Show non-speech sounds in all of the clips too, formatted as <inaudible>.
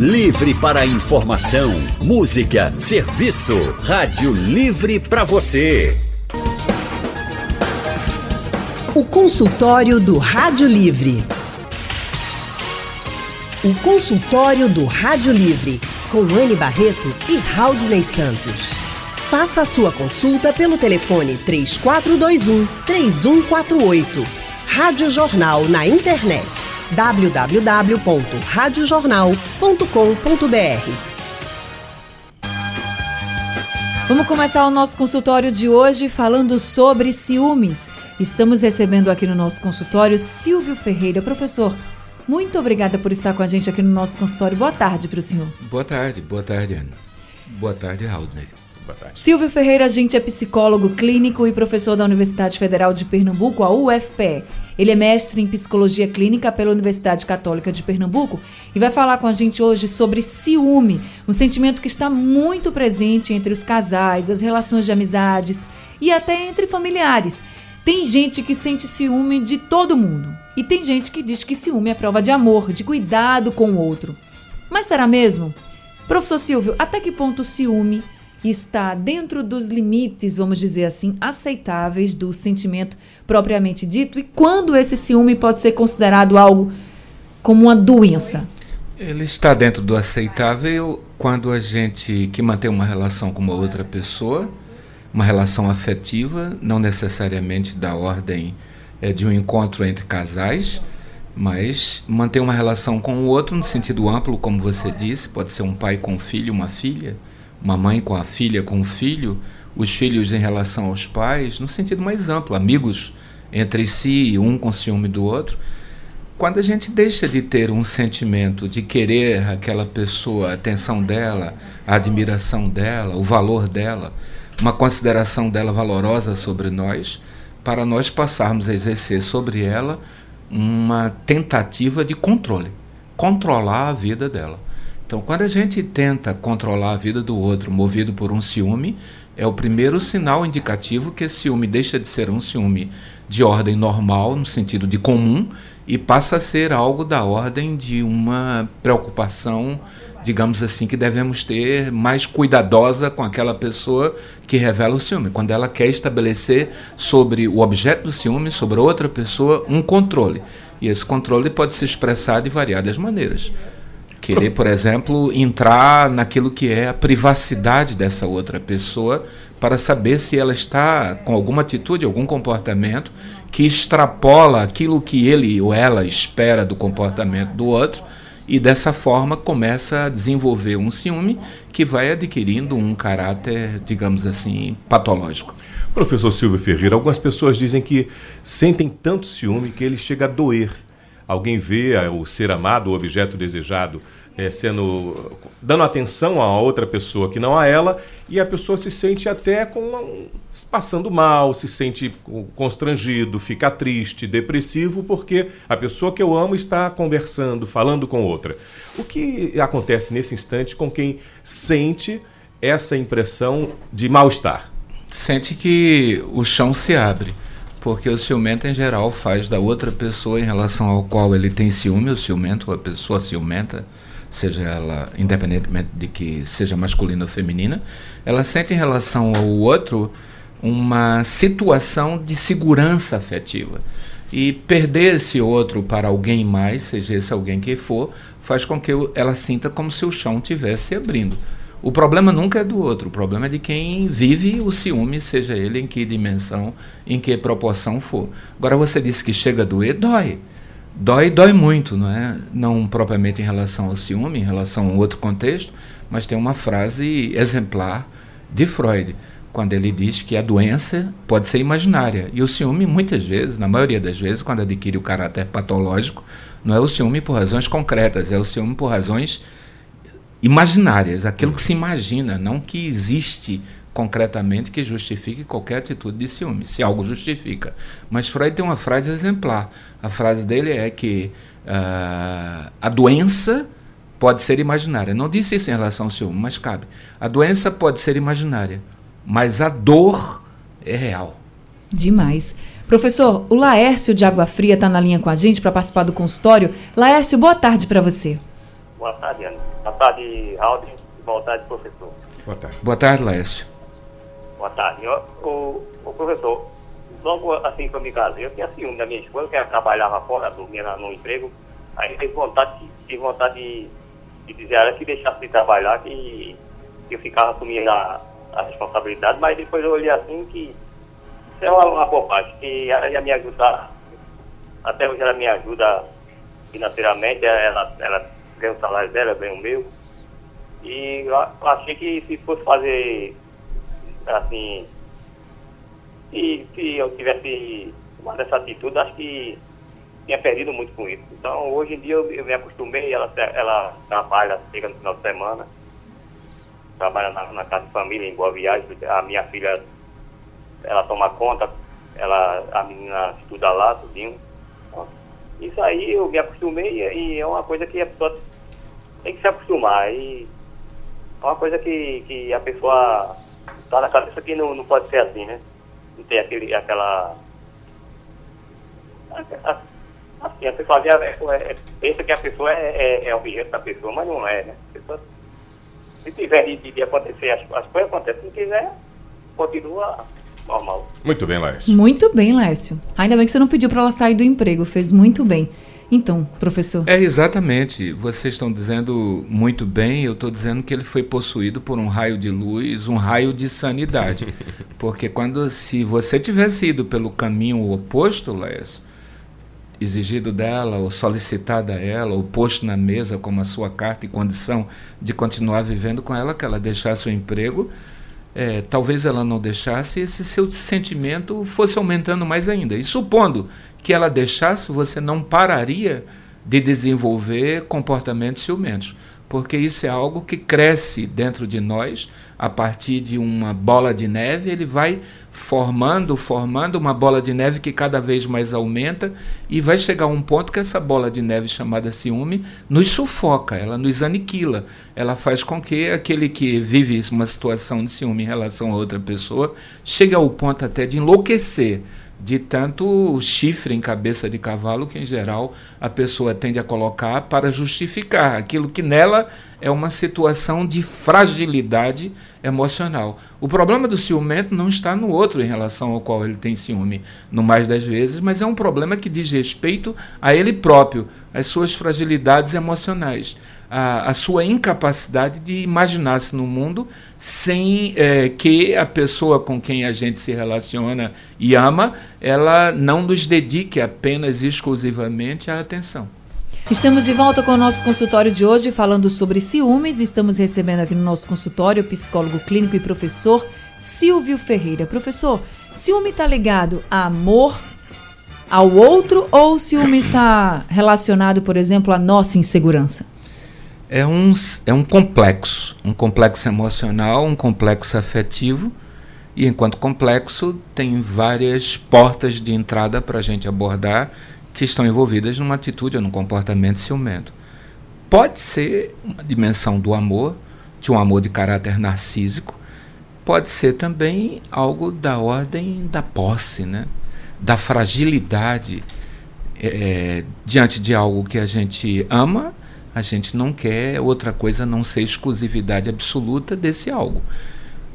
Livre para informação, música, serviço. Rádio Livre para você. O consultório do Rádio Livre. O consultório do Rádio Livre, com Anne Barreto e Raudney Santos. Faça a sua consulta pelo telefone 3421 3148. Rádio Jornal na internet www.radiojornal.com.br. Vamos começar o nosso consultório de hoje falando sobre ciúmes. Estamos recebendo aqui no nosso consultório Silvio Ferreira. Professor, muito obrigada por estar com a gente aqui no nosso consultório. Boa tarde para o senhor. Boa tarde, boa tarde, Ana. Boa tarde, Silvio Ferreira, agente é psicólogo clínico e professor da Universidade Federal de Pernambuco, a UFPE. Ele é mestre em psicologia clínica pela Universidade Católica de Pernambuco e vai falar com a gente hoje sobre ciúme, um sentimento que está muito presente entre os casais, as relações de amizades e até entre familiares. Tem gente que sente ciúme de todo mundo e tem gente que diz que ciúme é prova de amor, de cuidado com o outro. Mas será mesmo? Professor Silvio, até que ponto o ciúme está dentro dos limites, vamos dizer assim, aceitáveis do sentimento propriamente dito e quando esse ciúme pode ser considerado algo como uma doença? Ele está dentro do aceitável quando a gente que mantém uma relação com uma outra pessoa, uma relação afetiva, não necessariamente da ordem é, de um encontro entre casais, mas mantém uma relação com o outro no sentido amplo, como você disse, pode ser um pai com um filho, uma filha, uma mãe com a filha, com o filho, os filhos em relação aos pais, no sentido mais amplo, amigos entre si, um com ciúme do outro. Quando a gente deixa de ter um sentimento de querer aquela pessoa, a atenção dela, a admiração dela, o valor dela, uma consideração dela valorosa sobre nós, para nós passarmos a exercer sobre ela uma tentativa de controle, controlar a vida dela. Então, quando a gente tenta controlar a vida do outro movido por um ciúme, é o primeiro sinal indicativo que esse ciúme deixa de ser um ciúme de ordem normal, no sentido de comum, e passa a ser algo da ordem de uma preocupação, digamos assim, que devemos ter mais cuidadosa com aquela pessoa que revela o ciúme, quando ela quer estabelecer sobre o objeto do ciúme, sobre outra pessoa, um controle. E esse controle pode se expressar de variadas maneiras. Querer, por exemplo, entrar naquilo que é a privacidade dessa outra pessoa para saber se ela está com alguma atitude, algum comportamento que extrapola aquilo que ele ou ela espera do comportamento do outro e dessa forma começa a desenvolver um ciúme que vai adquirindo um caráter, digamos assim, patológico. Professor Silvio Ferreira, algumas pessoas dizem que sentem tanto ciúme que ele chega a doer alguém vê o ser amado, o objeto desejado, é, sendo dando atenção a outra pessoa que não a ela, e a pessoa se sente até com passando mal, se sente constrangido, fica triste, depressivo, porque a pessoa que eu amo está conversando, falando com outra. O que acontece nesse instante com quem sente essa impressão de mal-estar? Sente que o chão se abre porque o ciumento em geral faz da outra pessoa em relação ao qual ele tem ciúme, o ciumento, a pessoa ciumenta, seja ela, independentemente de que seja masculina ou feminina, ela sente em relação ao outro uma situação de segurança afetiva. E perder esse outro para alguém mais, seja esse alguém que for, faz com que ela sinta como se o chão tivesse abrindo. O problema nunca é do outro, o problema é de quem vive o ciúme, seja ele em que dimensão, em que proporção for. Agora você disse que chega a doer, dói. Dói, dói muito, não é? Não propriamente em relação ao ciúme, em relação a outro contexto, mas tem uma frase exemplar de Freud, quando ele diz que a doença pode ser imaginária. E o ciúme, muitas vezes, na maioria das vezes, quando adquire o caráter patológico, não é o ciúme por razões concretas, é o ciúme por razões aquilo que se imagina, não que existe concretamente que justifique qualquer atitude de ciúme, se algo justifica. Mas Freud tem uma frase exemplar. A frase dele é que uh, a doença pode ser imaginária. Não disse isso em relação ao ciúme, mas cabe. A doença pode ser imaginária, mas a dor é real. Demais. Professor, o Laércio de Água Fria está na linha com a gente para participar do consultório. Laércio, boa tarde para você. Boa tarde, Ana. Boa tarde, Raul. Boa tarde, professor. Boa tarde. Boa tarde, Lécio. Boa tarde. O, o professor, logo assim que eu me casei, eu tinha ciúme da minha esposa, que ela trabalhava fora, dormia no emprego. Aí tive vontade, tive vontade de, de dizer a ela que deixasse de trabalhar, que, que eu ficava assumindo a, a responsabilidade, mas depois eu olhei assim que isso é uma, uma bobagem, que ela ia me ajudar, até hoje ela me ajuda financeiramente, ela, ela ganha o salário dela, ganha o meu. E eu achei que se fosse fazer assim, se, se eu tivesse tomado essa atitude, acho que tinha perdido muito com isso. Então hoje em dia eu, eu me acostumei, ela, ela trabalha, chega no final de semana, trabalha na, na, casa de família em Boa Viagem, a minha filha ela toma conta, ela, a menina estuda lá, tudinho. Então, isso aí eu me acostumei e é uma coisa que a pessoa tem que se acostumar. E é uma coisa que, que a pessoa tá na cabeça que não, não pode ser assim, né? Não tem aquele, aquela. Assim, a pessoa vê, é, é, pensa que a pessoa é, é, é objeto da pessoa, mas não é, né? Pessoa, se tiver de, de acontecer, as, as coisas acontecem, se quiser, continua normal. Muito bem, Lécio. Muito bem, Lécio. Ainda bem que você não pediu para ela sair do emprego, fez muito bem. Então, professor. É exatamente. Vocês estão dizendo muito bem, eu estou dizendo que ele foi possuído por um raio de luz, um raio de sanidade. <laughs> Porque quando se você tivesse ido pelo caminho oposto, Lécio, exigido dela, ou solicitado a ela, ou posto na mesa como a sua carta e condição de continuar vivendo com ela, que ela deixasse o emprego, é, talvez ela não deixasse, esse seu sentimento fosse aumentando mais ainda. E supondo que ela deixasse, você não pararia de desenvolver comportamentos ciumentos, porque isso é algo que cresce dentro de nós a partir de uma bola de neve, ele vai formando, formando uma bola de neve que cada vez mais aumenta. E vai chegar um ponto que essa bola de neve chamada ciúme nos sufoca, ela nos aniquila, ela faz com que aquele que vive uma situação de ciúme em relação a outra pessoa chegue ao ponto até de enlouquecer de tanto chifre em cabeça de cavalo que, em geral, a pessoa tende a colocar para justificar aquilo que nela é uma situação de fragilidade emocional. O problema do ciumento não está no outro em relação ao qual ele tem ciúme, no mais das vezes, mas é um problema que diz respeito a ele próprio, às suas fragilidades emocionais a, a sua incapacidade de imaginar-se no mundo sem é, que a pessoa com quem a gente se relaciona e ama, ela não nos dedique apenas exclusivamente a atenção. Estamos de volta com o nosso consultório de hoje falando sobre ciúmes. Estamos recebendo aqui no nosso consultório o psicólogo clínico e professor Silvio Ferreira. Professor, ciúme está ligado a amor ao outro ou ciúme está relacionado, por exemplo, à nossa insegurança? É um, é um complexo, um complexo emocional, um complexo afetivo, e enquanto complexo, tem várias portas de entrada para a gente abordar que estão envolvidas numa atitude ou num comportamento ciumento. Pode ser uma dimensão do amor, de um amor de caráter narcísico, pode ser também algo da ordem da posse, né? da fragilidade é, diante de algo que a gente ama a gente não quer outra coisa não ser exclusividade absoluta desse algo.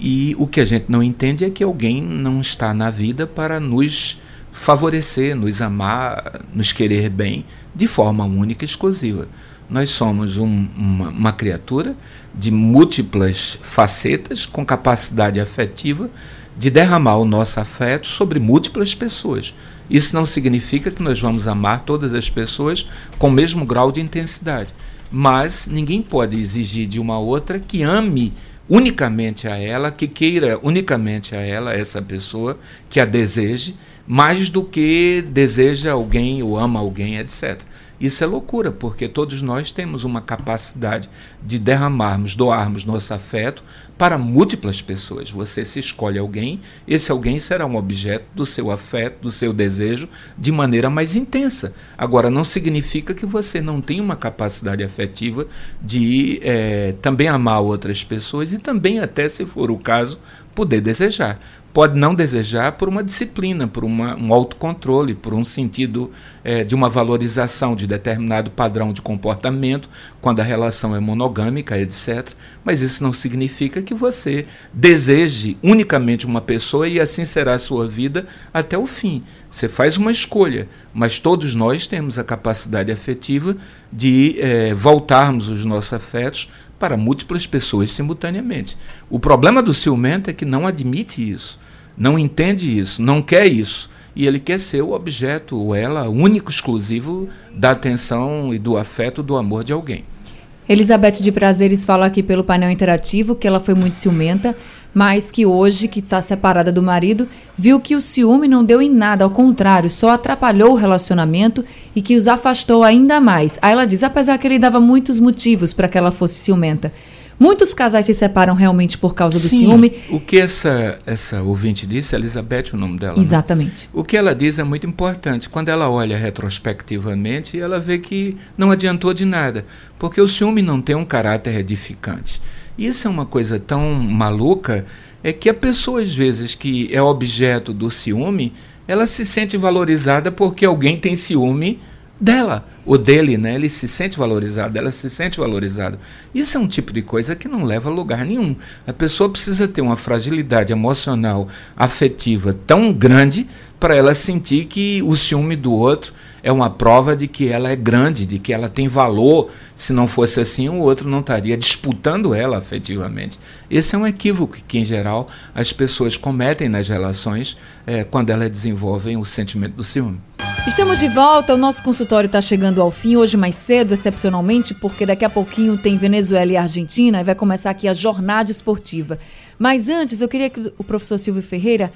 E o que a gente não entende é que alguém não está na vida para nos favorecer, nos amar, nos querer bem de forma única e exclusiva. Nós somos um, uma, uma criatura de múltiplas facetas, com capacidade afetiva de derramar o nosso afeto sobre múltiplas pessoas. Isso não significa que nós vamos amar todas as pessoas com o mesmo grau de intensidade. Mas ninguém pode exigir de uma outra que ame unicamente a ela, que queira unicamente a ela, essa pessoa, que a deseje, mais do que deseja alguém ou ama alguém, etc. Isso é loucura, porque todos nós temos uma capacidade de derramarmos, doarmos nosso afeto para múltiplas pessoas. Você se escolhe alguém, esse alguém será um objeto do seu afeto, do seu desejo, de maneira mais intensa. Agora, não significa que você não tem uma capacidade afetiva de é, também amar outras pessoas e também, até se for o caso, poder desejar. Pode não desejar por uma disciplina, por uma, um autocontrole, por um sentido é, de uma valorização de determinado padrão de comportamento, quando a relação é monogâmica, etc. Mas isso não significa que você deseje unicamente uma pessoa e assim será a sua vida até o fim. Você faz uma escolha, mas todos nós temos a capacidade afetiva de é, voltarmos os nossos afetos para múltiplas pessoas simultaneamente. O problema do ciumento é que não admite isso, não entende isso, não quer isso. E ele quer ser o objeto, ou ela, único, exclusivo da atenção e do afeto, do amor de alguém. Elizabeth de Prazeres fala aqui pelo painel interativo que ela foi muito ciumenta, mas que hoje, que está separada do marido, viu que o ciúme não deu em nada, ao contrário, só atrapalhou o relacionamento e que os afastou ainda mais. Aí ela diz, apesar que ele dava muitos motivos para que ela fosse ciumenta. Muitos casais se separam realmente por causa do Sim, ciúme. O que essa, essa ouvinte disse, Elizabeth, o nome dela. né? Exatamente. O que ela diz é muito importante. Quando ela olha retrospectivamente, ela vê que não adiantou de nada, porque o ciúme não tem um caráter edificante. Isso é uma coisa tão maluca, é que a pessoa, às vezes, que é objeto do ciúme, ela se sente valorizada porque alguém tem ciúme dela, ou dele, né? Ele se sente valorizado, ela se sente valorizada. Isso é um tipo de coisa que não leva a lugar nenhum. A pessoa precisa ter uma fragilidade emocional, afetiva tão grande para ela sentir que o ciúme do outro é uma prova de que ela é grande, de que ela tem valor. Se não fosse assim, o outro não estaria disputando ela afetivamente. Esse é um equívoco que, em geral, as pessoas cometem nas relações eh, quando elas desenvolvem o sentimento do ciúme. Estamos de volta, o nosso consultório está chegando ao fim, hoje mais cedo, excepcionalmente, porque daqui a pouquinho tem Venezuela e Argentina e vai começar aqui a jornada esportiva. Mas antes, eu queria que o professor Silvio Ferreira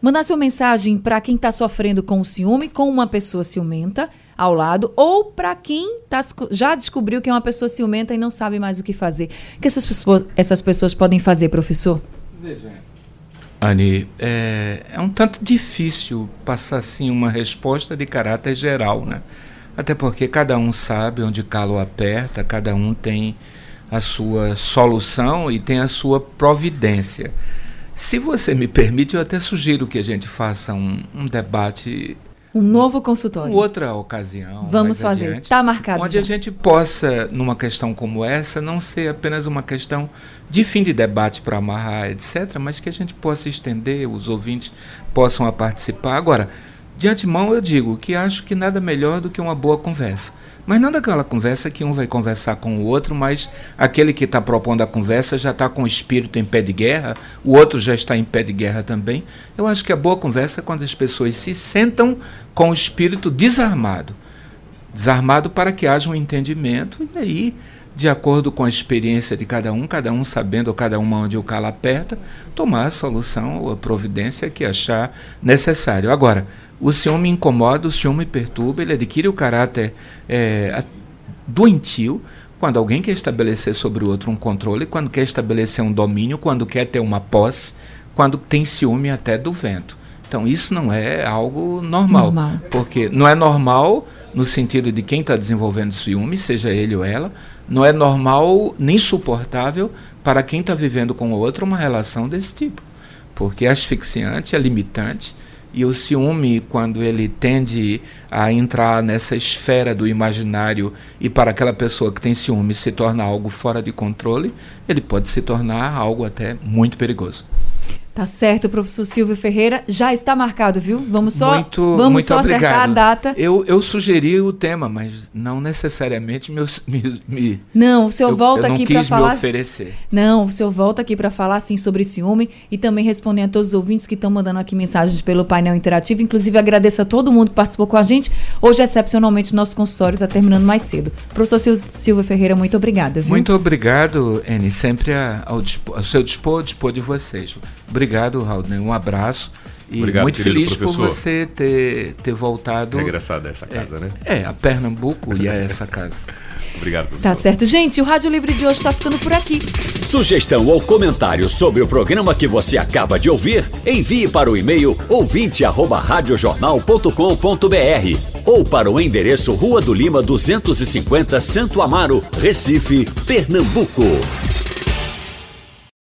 mandasse uma mensagem para quem está sofrendo com o ciúme, com uma pessoa ciumenta ao lado, ou para quem tá, já descobriu que é uma pessoa ciumenta e não sabe mais o que fazer. O que essas pessoas, essas pessoas podem fazer, professor? Veja. Anne, é, é um tanto difícil passar assim uma resposta de caráter geral, né? Até porque cada um sabe onde calo aperta, cada um tem a sua solução e tem a sua providência. Se você me permite, eu até sugiro que a gente faça um, um debate um novo consultório. Em outra ocasião. Vamos fazer. Está marcado. Onde já. a gente possa, numa questão como essa, não ser apenas uma questão de fim de debate para amarrar, etc., mas que a gente possa estender, os ouvintes possam participar. Agora, de antemão, eu digo que acho que nada melhor do que uma boa conversa. Mas não daquela conversa que um vai conversar com o outro, mas aquele que está propondo a conversa já está com o espírito em pé de guerra, o outro já está em pé de guerra também. Eu acho que a boa conversa é quando as pessoas se sentam com o espírito desarmado desarmado para que haja um entendimento, e aí, de acordo com a experiência de cada um, cada um sabendo, cada um onde o calo aperta, tomar a solução ou a providência que achar necessário. Agora, o ciúme incomoda, o ciúme perturba, ele adquire o caráter é, doentio quando alguém quer estabelecer sobre o outro um controle, quando quer estabelecer um domínio, quando quer ter uma posse, quando tem ciúme até do vento. Então, isso não é algo normal, Normal. porque não é normal no sentido de quem está desenvolvendo ciúme, seja ele ou ela, não é normal nem suportável para quem está vivendo com o outro uma relação desse tipo, porque é asfixiante, é limitante, e o ciúme, quando ele tende a entrar nessa esfera do imaginário e para aquela pessoa que tem ciúme se torna algo fora de controle, ele pode se tornar algo até muito perigoso. Tá certo, professor Silvio Ferreira. Já está marcado, viu? Vamos só, muito, vamos muito só obrigado. acertar a data. Eu, eu sugeri o tema, mas não necessariamente me, <laughs> me, me Não, o senhor eu, volta eu aqui para me falar. oferecer. Não, o senhor volta aqui para falar assim sobre ciúme e também responder a todos os ouvintes que estão mandando aqui mensagens pelo painel interativo. Inclusive, agradeço a todo mundo que participou com a gente. Hoje, excepcionalmente, nosso consultório está terminando mais cedo. Professor Sil- Silvio Ferreira, muito obrigada, viu? Muito obrigado, Eni. Sempre a- ao, ao seu dispor, dispor de vocês. Obrigado, Raul. Um abraço. E Obrigado, muito feliz por professor. você ter, ter voltado Regressado a essa casa, né? é, a Pernambuco e a essa casa. <laughs> Obrigado, professor. Tá certo. Gente, o Rádio Livre de hoje está ficando por aqui. Sugestão ou comentário sobre o programa que você acaba de ouvir, envie para o e-mail ouvinte@radiojornal.com.br ou para o endereço Rua do Lima 250, Santo Amaro, Recife, Pernambuco.